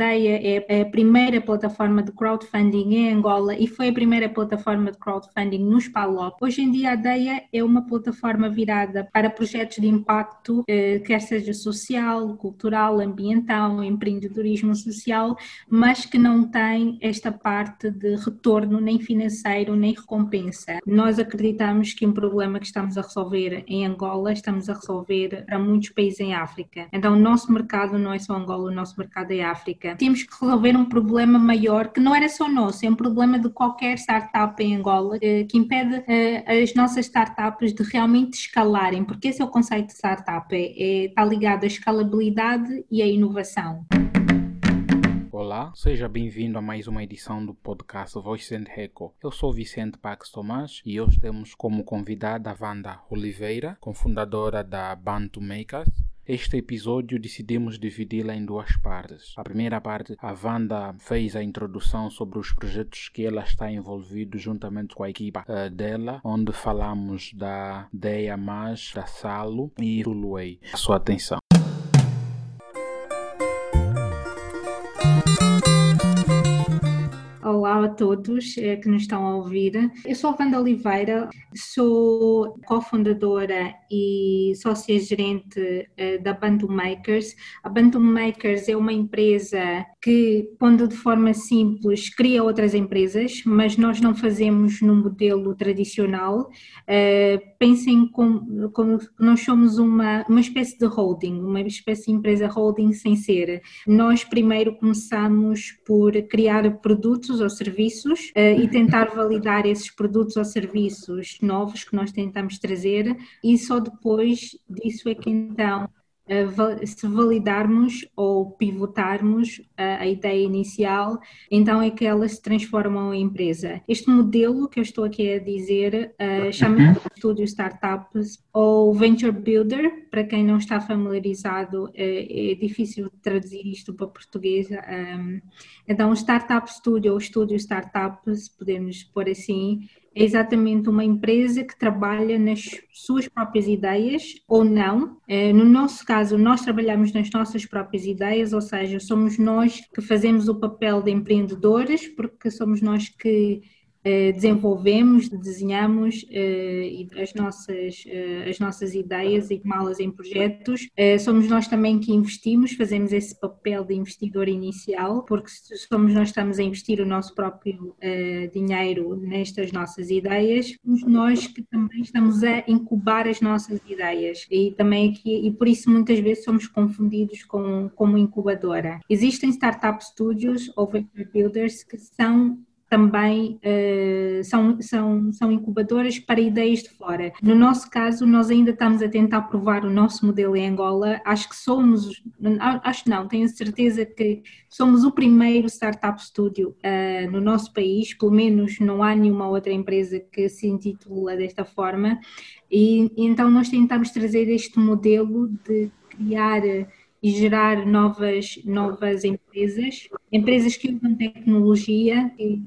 Adeia é a primeira plataforma de crowdfunding em Angola e foi a primeira plataforma de crowdfunding nos PALOP. Hoje em dia a Adeia é uma plataforma virada para projetos de impacto, eh, quer seja social, cultural, ambiental, empreendedorismo social, mas que não tem esta parte de retorno nem financeiro nem recompensa. Nós acreditamos que um problema que estamos a resolver em Angola, estamos a resolver para muitos países em África. Então, o nosso mercado não é só Angola, o nosso mercado é África. Temos que resolver um problema maior que não era só nosso, é um problema de qualquer startup em Angola eh, que impede eh, as nossas startups de realmente escalarem, porque esse é o conceito de startup, é, é, está ligado à escalabilidade e à inovação. Olá, seja bem-vindo a mais uma edição do podcast Voice and Echo. Eu sou Vicente Pax Tomás e hoje temos como convidada a Wanda Oliveira, cofundadora da Bantu Makers. Este episódio decidimos dividi-la em duas partes. A primeira parte, a Wanda fez a introdução sobre os projetos que ela está envolvida juntamente com a equipa uh, dela, onde falamos da Deia Mais, da Salo e do Luei. A sua atenção. Olá a todos eh, que nos estão a ouvir. Eu sou a Wanda Oliveira, sou cofundadora e sócia-gerente eh, da Bantu Makers. A Bantu Makers é uma empresa que, pondo de forma simples, cria outras empresas, mas nós não fazemos no modelo tradicional. Uh, pensem como, como, nós somos uma, uma espécie de holding, uma espécie de empresa holding sem ser. Nós primeiro começamos por criar produtos ou serviços uh, e tentar validar esses produtos ou serviços novos que nós tentamos trazer e só depois disso é que então se validarmos ou pivotarmos a, a, ideia inicial, então é que elas se transformam em empresa. Este modelo que eu estou aqui a dizer uh, chama-se uhum. Estúdio Startups ou Venture Builder, para quem não está familiarizado, é, é difícil traduzir isto para português. Um, então, Startup Studio ou Estúdio Startups, podemos pôr assim, é exatamente uma empresa que trabalha nas suas próprias ideias ou não. É, no nosso caso, nós trabalhamos nas nossas próprias ideias, ou seja, somos nós que fazemos o papel de empreendedores, porque somos nós que desenvolvemos, desenhamos eh, as nossas, eh, as nossas ideias e tomá-las em projetos. somos nós também que investimos, fazemos esse papel de investidor inicial, porque somos nós que estamos a investir o nosso próprio dinheiro nestas nossas ideias, somos nós que também estamos a incubar as nossas ideias e também aqui, e por isso muitas vezes somos confundidos com como incubadora. Existem startup studios ou venture builders que são também uh, são, são, são incubadoras para ideias de fora. No nosso caso, nós ainda estamos a tentar provar o nosso modelo em Angola. Acho que somos, acho não, tenho certeza que somos o primeiro startup studio uh, no nosso país, pelo menos não há nenhuma outra empresa que se intitula desta forma. E então nós tentamos trazer este modelo de criar e gerar novas, novas empresas, empresas que usam tecnologia, que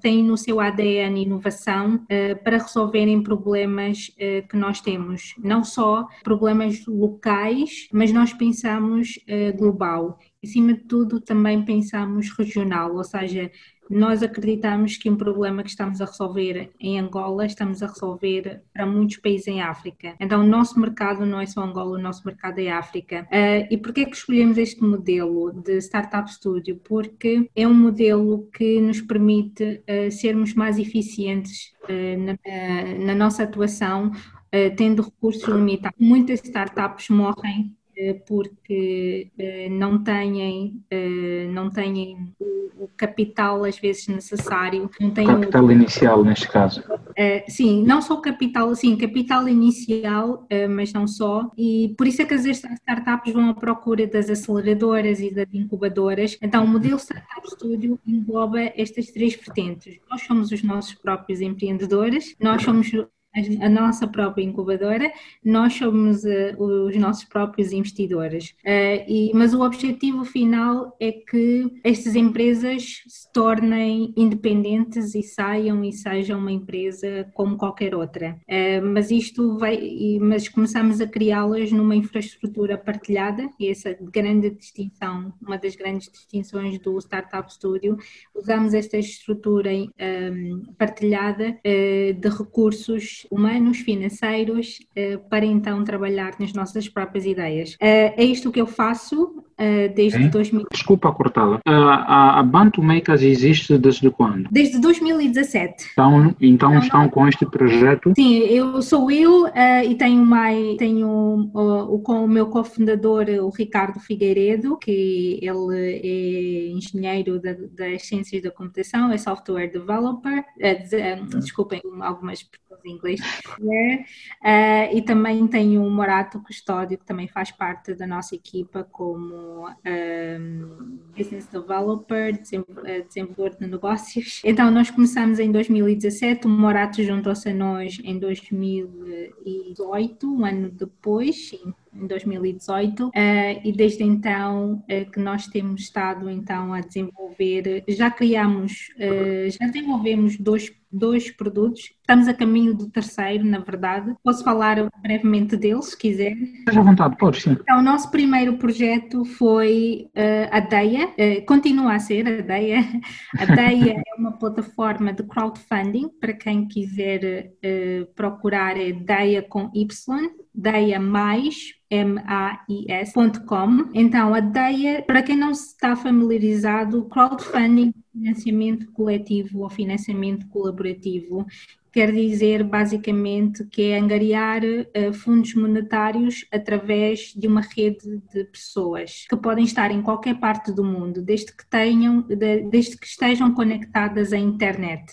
têm no seu ADN inovação eh, para resolverem problemas eh, que nós temos, não só problemas locais, mas nós pensamos eh, global. Acima de tudo, também pensamos regional, ou seja, nós acreditamos que um problema que estamos a resolver em Angola, estamos a resolver para muitos países em África. Então, o nosso mercado não é só Angola, o nosso mercado é África. Uh, e por que que escolhemos este modelo de Startup Studio? Porque é um modelo que nos permite uh, sermos mais eficientes uh, na, na, nossa atuação, tendo recursos limitados. Muitas startups morrem porque não têm, não têm o capital às vezes necessário. Não tem capital o... inicial neste caso. Uh, sim, não só capital, sim, capital inicial, mas não só, e por isso é que as startups vão à procura das aceleradoras e das incubadoras. Então, o modelo Startup Studio engloba estas três vertentes. Nós somos os nossos próprios empreendedores, nós somos a nossa própria incubadora, nós somos uh, os nossos próprios investidores. Uh, e, mas o objetivo final é que estas empresas se tornem independentes e saiam e sejam uma empresa como qualquer outra. Uh, mas isto vai, mas começamos a criá-las numa infraestrutura partilhada, e essa grande distinção, uma das grandes distinções do Startup Studio, usamos esta estrutura um, partilhada de recursos humanos, financeiros, eh, para então trabalhar nas nossas próprias ideias. Eh, é isto que eu faço eh, desde é? 2000. Desculpa cortá-la. A, a Bantu Makers existe desde quando? Desde 2017. Então, então não, estão não. com este projeto? Sim, eu sou eu e tenho, mais, tenho o, com o meu cofundador, o Ricardo Figueiredo, que ele é engenheiro da, das ciências da computação, é software developer, desculpem algumas em inglês, uh, e também tenho o Morato Custódio, que também faz parte da nossa equipa como um, ehm, Business Developer, eh, desenvolvedor de negócios. Então, nós começamos em 2017, o Morato juntou-se a nós em 2018, um ano depois, em 2018 uh, e desde então uh, que nós temos estado então a desenvolver, já criamos, uh, já desenvolvemos dois, dois produtos, estamos a caminho do terceiro, na verdade. Posso falar brevemente deles, se quiser. Esteja à vontade, pode sim. Então, o nosso primeiro projeto foi a Deia, continua a ser a Deia. A Deia é uma plataforma de crowdfunding, para quem quiser procurar é Deia com Y, Deia mais mais.com. Então, a DEIA, para quem não está familiarizado, crowdfunding, financiamento coletivo ou financiamento colaborativo, quer dizer basicamente que é angariar uh, fundos monetários através de uma rede de pessoas que podem estar em qualquer parte do mundo, desde que tenham, de, desde que estejam conectadas à internet.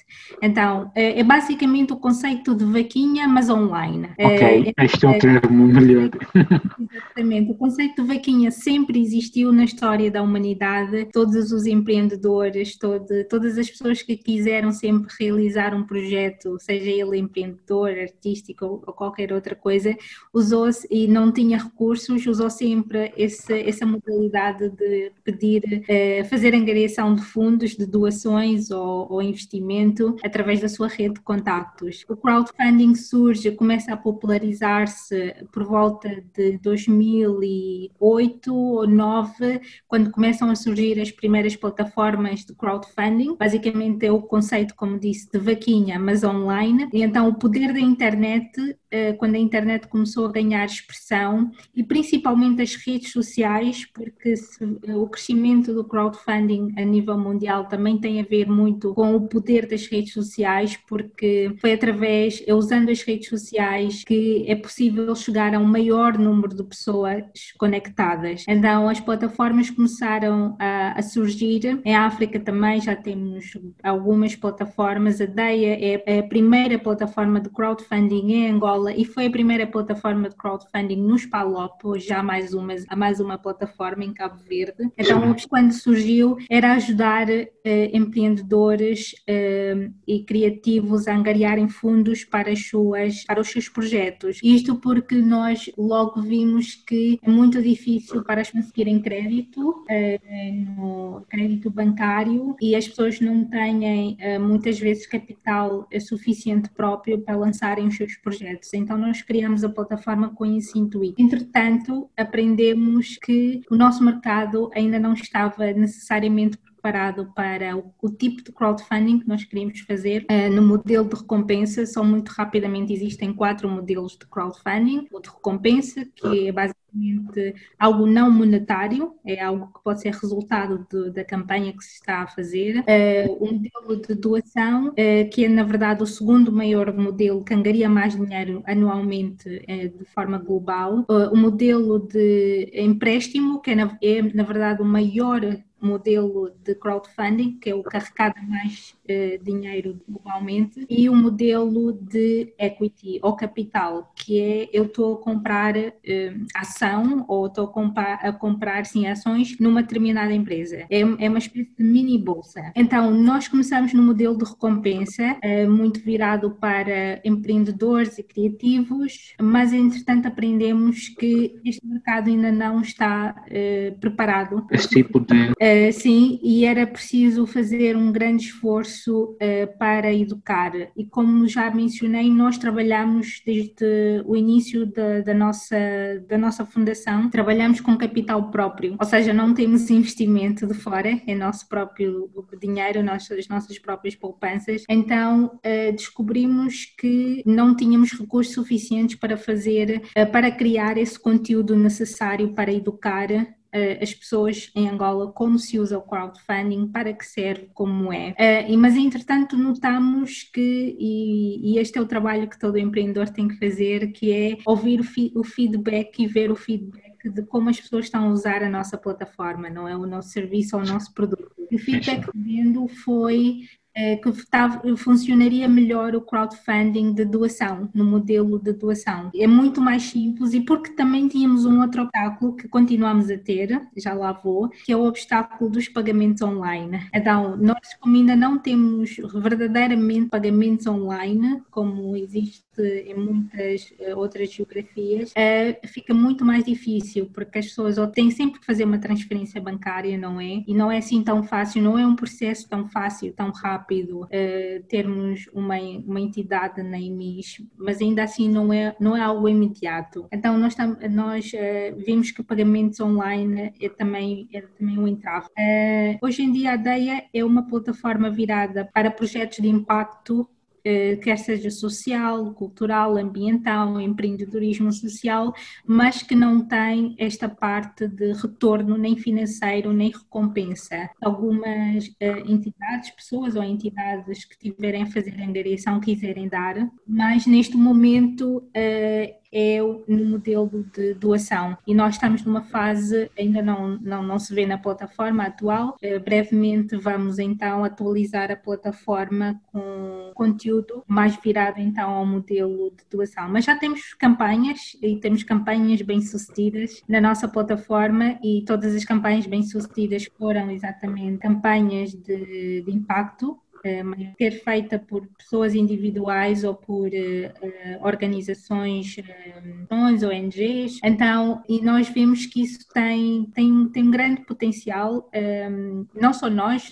Então, é, é basicamente o conceito de vaquinha, mas online. Ok, é, este é o termo melhor. Exatamente, o conceito de vaquinha sempre existiu na história da humanidade, todos os empreendedores, todo, todas as pessoas que quiseram sempre realizar um projeto, seja ele empreendedor, artístico ou qualquer outra coisa, usou-se e não tinha recursos, usou sempre esse, essa modalidade de pedir, eh, fazer angariação de fundos, de doações ou, ou investimento através da sua rede de contactos. O crowdfunding surge, começa a popularizar-se por volta de 2008 ou 2009, quando começam a surgir as primeiras plataformas de crowdfunding. Basicamente é o conceito, como disse, de vaquinha, mas online e então o poder da internet, eh, quando a internet começou a ganhar expressão, e principalmente as redes sociais, porque eh, o crescimento do crowdfunding a nível mundial também tem a ver muito com o poder das redes sociais, porque foi através, é usando as redes sociais que é possível chegar a um maior número de pessoas conectadas. Então as plataformas começaram a, a surgir, em África também já temos algumas plataformas, a DEIA é, é a primeira plataforma de crowdfunding em Angola e foi a primeira plataforma de crowdfunding nos Palop, hoje há mais uma, mais uma plataforma em Cabo Verde. Então, quando surgiu, era ajudar uh, empreendedores uh, e criativos a angariarem fundos para, as suas, para os seus projetos. Isto porque nós logo vimos que é muito difícil para as conseguirem crédito, uh, no crédito bancário, e as pessoas não têm muitas vezes capital suficiente suficiente próprio para lançarem os seus projetos. Então nós criamos a plataforma com esse intuito. Entretanto, aprendemos que o nosso mercado ainda não estava necessariamente preparado para o, o, tipo de crowdfunding que nós queríamos fazer. Uh, no modelo de recompensa, só muito rapidamente existem quatro modelos de crowdfunding. O de recompensa, que é basicamente algo não monetário, é algo que pode ser resultado de, da campanha que se está a fazer. Uh, o modelo de doação, uh, que é na verdade o segundo maior modelo que angaria mais dinheiro anualmente uh, de forma global. o modelo de empréstimo, que é na, é na verdade o maior modelo de crowdfunding, que é o carregar mais uh, dinheiro globalmente, e o modelo de equity ou capital, que é eu estou a comprar uh, ação ou estou a comprar, sim, ações numa determinada empresa. É, é uma espécie de mini bolsa. Então, nós começamos no modelo de recompensa, uh, muito virado para empreendedores e criativos, mas entretanto aprendemos que este mercado ainda não está preparado. Esse tipo de Uh, sim, e era preciso fazer um grande esforço uh, para educar. E como já mencionei, nós trabalhamos desde o início da, da, nossa, da nossa fundação, trabalhamos com capital próprio, ou seja, não temos investimento de fora, é nosso próprio dinheiro, nossas, nossas próprias poupanças. Então uh, descobrimos que não tínhamos recursos suficientes para fazer, para criar esse conteúdo necessário para educar as pessoas em Angola como se usa o crowdfunding, para que serve, como é. Uh, mas, entretanto, notamos que, e, este é o trabalho que todo empreendedor tem que fazer, que é ouvir o, feedback e ver o feedback de como as pessoas estão a usar a nossa plataforma, não é o nosso serviço ou o nosso produto. O feedback que vendo foi que funcionaria melhor o crowdfunding de doação, no modelo de doação. É muito mais simples e porque também tínhamos um outro obstáculo que continuamos a ter, já lá vou, que é o obstáculo dos pagamentos online. Então, nós como ainda não temos verdadeiramente pagamentos online, como existe em muitas eh, outras geografias, eh, fica muito mais difícil, porque as pessoas ou têm sempre que fazer uma transferência bancária, não é? E não é assim tão fácil, não é um processo tão fácil, tão rápido uh, termos uma, uma entidade na EMIS, mas ainda assim não é, não é algo imediato. Então nós, nós vimos que pagamentos online é também, é também um entrave. Hoje em dia a DEIA é uma plataforma virada para projetos de impacto eh, quer seja social, cultural, ambiental, empreendedorismo social, mas que não tem esta parte de retorno nem financeiro nem recompensa. Algumas uh, entidades, pessoas ou entidades que tiverem a fazer angariação quiserem dar, mas neste momento uh, é no modelo de doação. E nós estamos numa fase, ainda não, não, não se vê na plataforma atual, brevemente vamos então atualizar a plataforma com conteúdo mais virado então ao modelo de doação. Mas já temos campanhas e temos campanhas bem sucedidas na nossa plataforma e todas as campanhas bem sucedidas foram exatamente campanhas de, de impacto ser eh, feita por pessoas individuais ou por uh, organizações, uh, ONGs. Então, e nós vemos que isso tem, tem, tem um grande potencial, um, não só nós,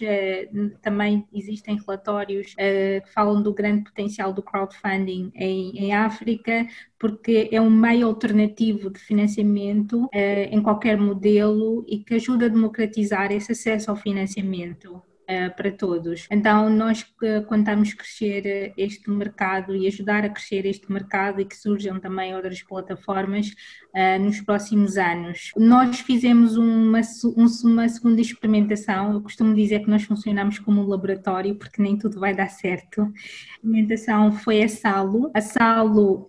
também existem relatórios que falam do grande potencial do crowdfunding em, em África, porque é um meio alternativo de financiamento em qualquer modelo e que ajuda a democratizar esse acesso ao financiamento. Uh, para todos. Então, nós uh, estamos a crescer uh, este mercado e ajudar a crescer este mercado e que surjam também outras plataformas nos próximos anos. Nós fizemos uma, um, uma segunda experimentação, eu costumo dizer que nós funcionamos como um laboratório porque nem tudo vai dar certo. A experimentação foi a Salo. A Salo,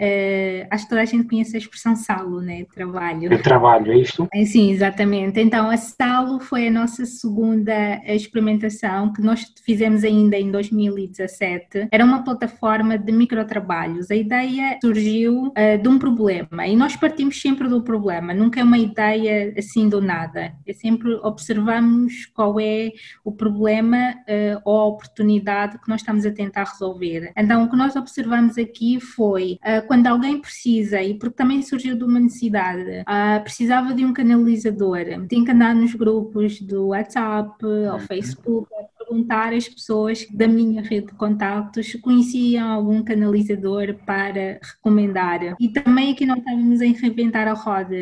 acho que toda a gente conhece a expressão Salo, né? Trabalho. É trabalho, é isso? Sim, exatamente. Então, a Salo foi a nossa segunda experimentação que nós fizemos ainda em 2017 era uma plataforma de microtrabalhos. A ideia surgiu uh, de um problema e nós partimos sempre do problema, nunca é uma ideia assim do nada. É sempre observamos qual é o problema uh, ou a oportunidade que nós estamos a tentar resolver. Então, o que nós observamos aqui foi uh, quando alguém precisa, e porque também surgiu de uma necessidade, precisava de um canalizador, tinha que andar nos grupos do WhatsApp ou uhum. Facebook perguntar às pessoas da minha rede de contactos conheciam algum canalizador para recomendar. E também aqui não estávamos a reinventar a roda.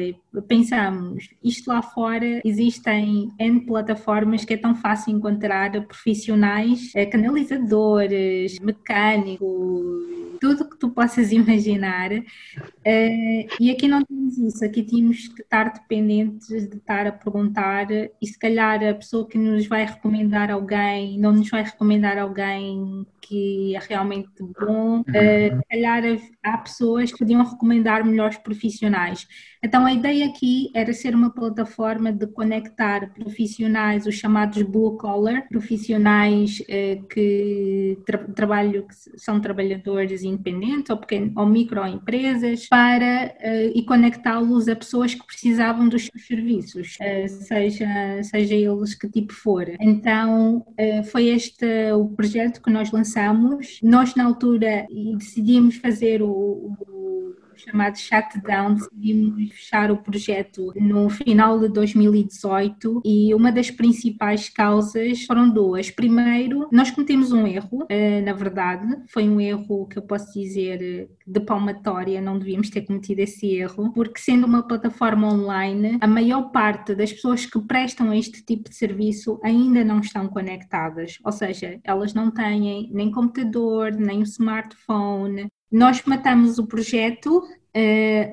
Pensamos, isto lá fora existem N plataformas que é tão fácil encontrar profissionais, eh, canalizadores, mecânicos, tudo que tu possas imaginar. Uh, e aqui não temos isso, aqui temos que estar dependentes de estar a perguntar e se calhar a pessoa que nos vai recomendar alguém não nos vai recomendar alguém que é realmente bom. Uh, se calhar há pessoas que podiam recomendar melhores profissionais. Então a ideia ideia aqui era ser uma plataforma de conectar profissionais, os chamados blue collar, profissionais eh, que tra trabalham, que são trabalhadores independentes ou, pequeno, ou microempresas, para eh, e conectá-los a pessoas que precisavam dos seus serviços, eh, seja, seja eles que tipo for. Então, foi este o projeto que nós lançamos. Nós, na altura, decidimos fazer o, o chamado shutdown, decidimos fechar o projeto no final de 2018 e uma das principais causas foram duas. Primeiro, nós cometemos um erro, eh, na verdade, foi um erro que eu posso dizer de palmatória, não devíamos ter cometido esse erro, porque sendo uma plataforma online, a maior parte das pessoas que prestam este tipo de serviço ainda não estão conectadas, ou seja, elas não têm nem computador, nem smartphone, nós matamos o projeto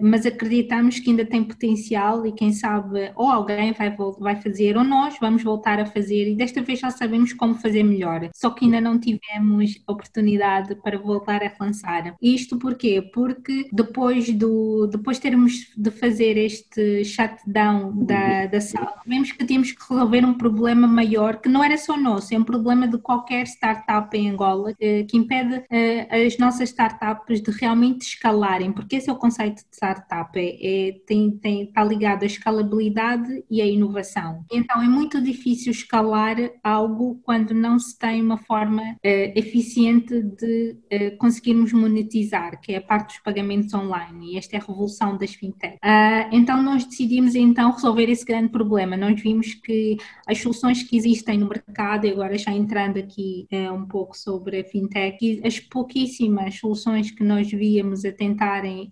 mas acreditamos que ainda tem potencial e quem sabe ou alguém vai, vai fazer ou nós vamos voltar a fazer e desta vez já sabemos como fazer melhor, só que ainda não tivemos oportunidade para voltar a lançar. Isto porquê? Porque depois do depois termos de fazer este shutdown da, da sala, vimos que tínhamos que resolver um problema maior que não era só nosso, é um problema de qualquer startup em Angola que, que impede uh, as nossas startups de realmente escalarem, porque esse é o conceito de startup é, é tem, tem, está ligado à escalabilidade e à inovação. Então é muito difícil escalar algo quando não se tem uma forma uh, eficiente de uh, conseguirmos monetizar, que é a parte dos pagamentos online, e esta é a revolução das fintech. Uh, então nós decidimos então resolver esse grande problema. Nós vimos que as soluções que existem no mercado, agora já entrando aqui um pouco sobre a fintech, as pouquíssimas soluções que nós víamos a tentarem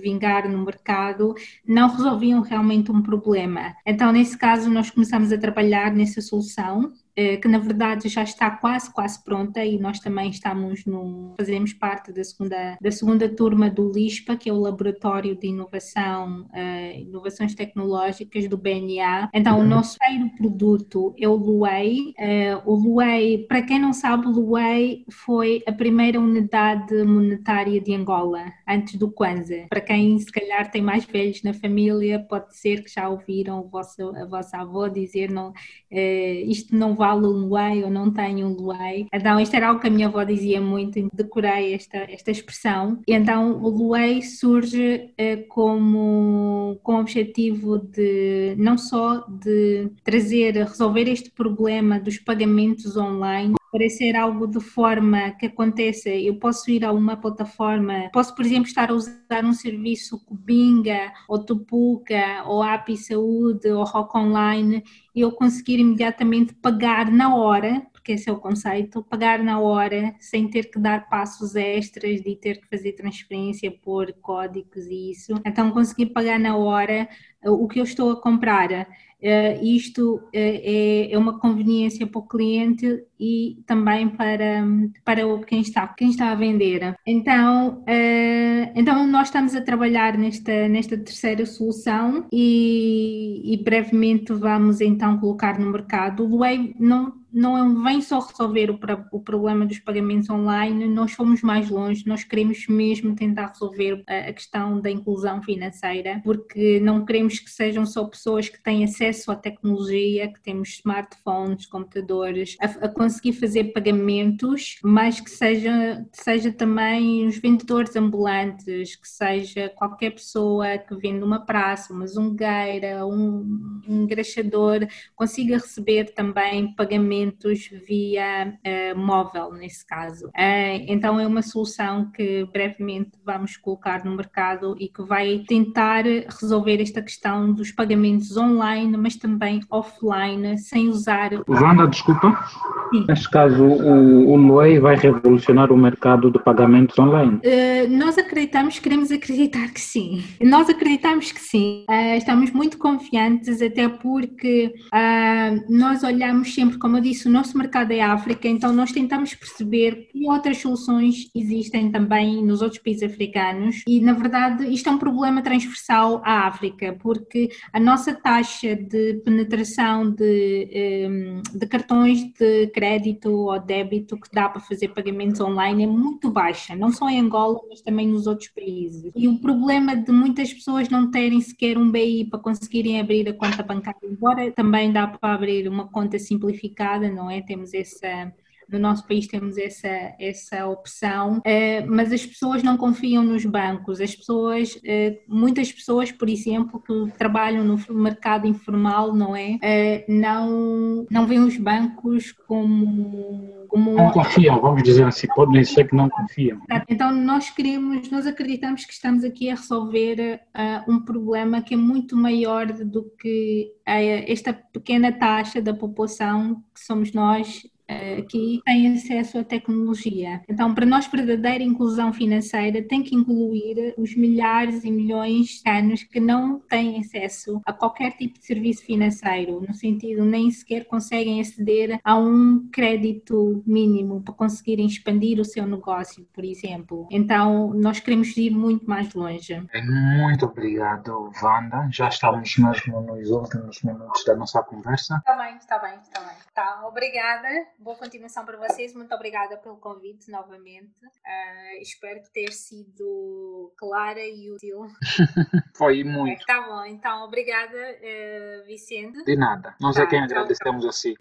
vingar no mercado não resolviam realmente um problema. Então, nesse caso, nós começamos a trabalhar nessa solução que na verdade já está quase, quase pronta e nós também estamos no, fazemos parte da segunda, da segunda turma do LISPA, que é o Laboratório de Inovação, uh, Inovações Tecnológicas do BNA. Então, o uhum. nosso primeiro produto é o Luei. Uh, o Luei, para quem não sabe, o Luei foi a primeira unidade monetária de Angola, antes do Kwanza. Para quem se calhar tem mais velhos na família, pode ser que já ouviram o vosso, a vossa avó dizer não, uh, isto não vai vale um ou não tenho um luai. Então, isto era algo que a minha avó dizia muito, decorei esta, esta expressão. E então, o luai surge eh, como com o objetivo de não só de trazer, resolver este problema dos pagamentos online, parecer algo de forma que aconteça, eu posso ir a uma plataforma, posso, por exemplo, estar a usar um serviço Cubinga, ou Tupuca, ou API Saúde, ou Rock Online, e eu conseguir imediatamente pagar na hora, porque esse é o conceito, pagar na hora, sem ter que dar passos extras, de ter que fazer transferência, pôr códigos e isso. Então, conseguir pagar na hora o que eu estou a comprar Uh, isto uh, é, é, uma conveniência para o cliente e também para, para quem, está, quem está a vender. Então, uh, então nós estamos a trabalhar nesta, nesta terceira solução e, e brevemente vamos então colocar no mercado. O Wave não não vem só resolver o, o, problema dos pagamentos online, nós fomos mais longe, nós queremos mesmo tentar resolver a, a, questão da inclusão financeira, porque não queremos que sejam só pessoas que têm acesso à tecnologia, que temos smartphones, computadores, a, a conseguir fazer pagamentos, mas que seja, seja também os vendedores ambulantes, que seja qualquer pessoa que vende uma praça, uma zungueira, um, um engraxador, consiga receber também pagamentos via uh, móvel, nesse caso. Uh, então, é uma solução que brevemente vamos colocar no mercado e que vai tentar resolver esta questão dos pagamentos online, mas também offline, sem usar. Wanda, desculpa. Sim. Neste caso, o, o vai revolucionar o mercado de pagamentos online? Uh, nós acreditamos, queremos acreditar que sim. Nós acreditamos que sim. Uh, estamos muito confiantes, até porque uh, nós olhamos sempre, como eu disse, o nosso mercado é África, então nós tentamos perceber que outras soluções existem também nos outros países africanos e, na verdade, isto é um problema transversal à África, porque a nossa taxa de penetração de, de cartões de crédito ou débito que dá para fazer pagamentos online é muito baixa, não só em Angola, mas também nos outros países. E o problema de muitas pessoas não terem sequer um BI para conseguirem abrir a conta bancária, embora também dá para abrir uma conta simplificada, não é? Temos essa no nosso país temos essa, essa opção, eh, mas as pessoas não confiam nos bancos. As pessoas, eh, muitas pessoas, por exemplo, que trabalham no mercado informal, não é? Eh, não, não veem os bancos como como... Não confiam, vamos dizer assim, podem dizer que não confiam. Então nós queremos, nós acreditamos que estamos aqui a resolver uh, um problema que é muito maior do que uh, esta pequena taxa da população que somos nós aqui têm acesso à tecnologia. Então, para nós, verdadeira inclusão financeira tem que incluir os milhares e milhões de anos que não têm acesso a qualquer tipo de serviço financeiro, no sentido nem sequer conseguem aceder a um crédito mínimo para conseguirem expandir o seu negócio, por exemplo. Então, nós queremos ir muito mais longe. Muito obrigado, Wanda. Já estamos mesmo nos últimos minutos da nossa conversa. Está bem, está bem, está bem. Tá, obrigada boa continuação para vocês. Muito obrigada pelo convite novamente. Uh, espero ter sido clara e útil. Foi muito. Tá bom, então obrigada, uh, Vicente. De nada. Nós é tá, é quem agradecemos assim.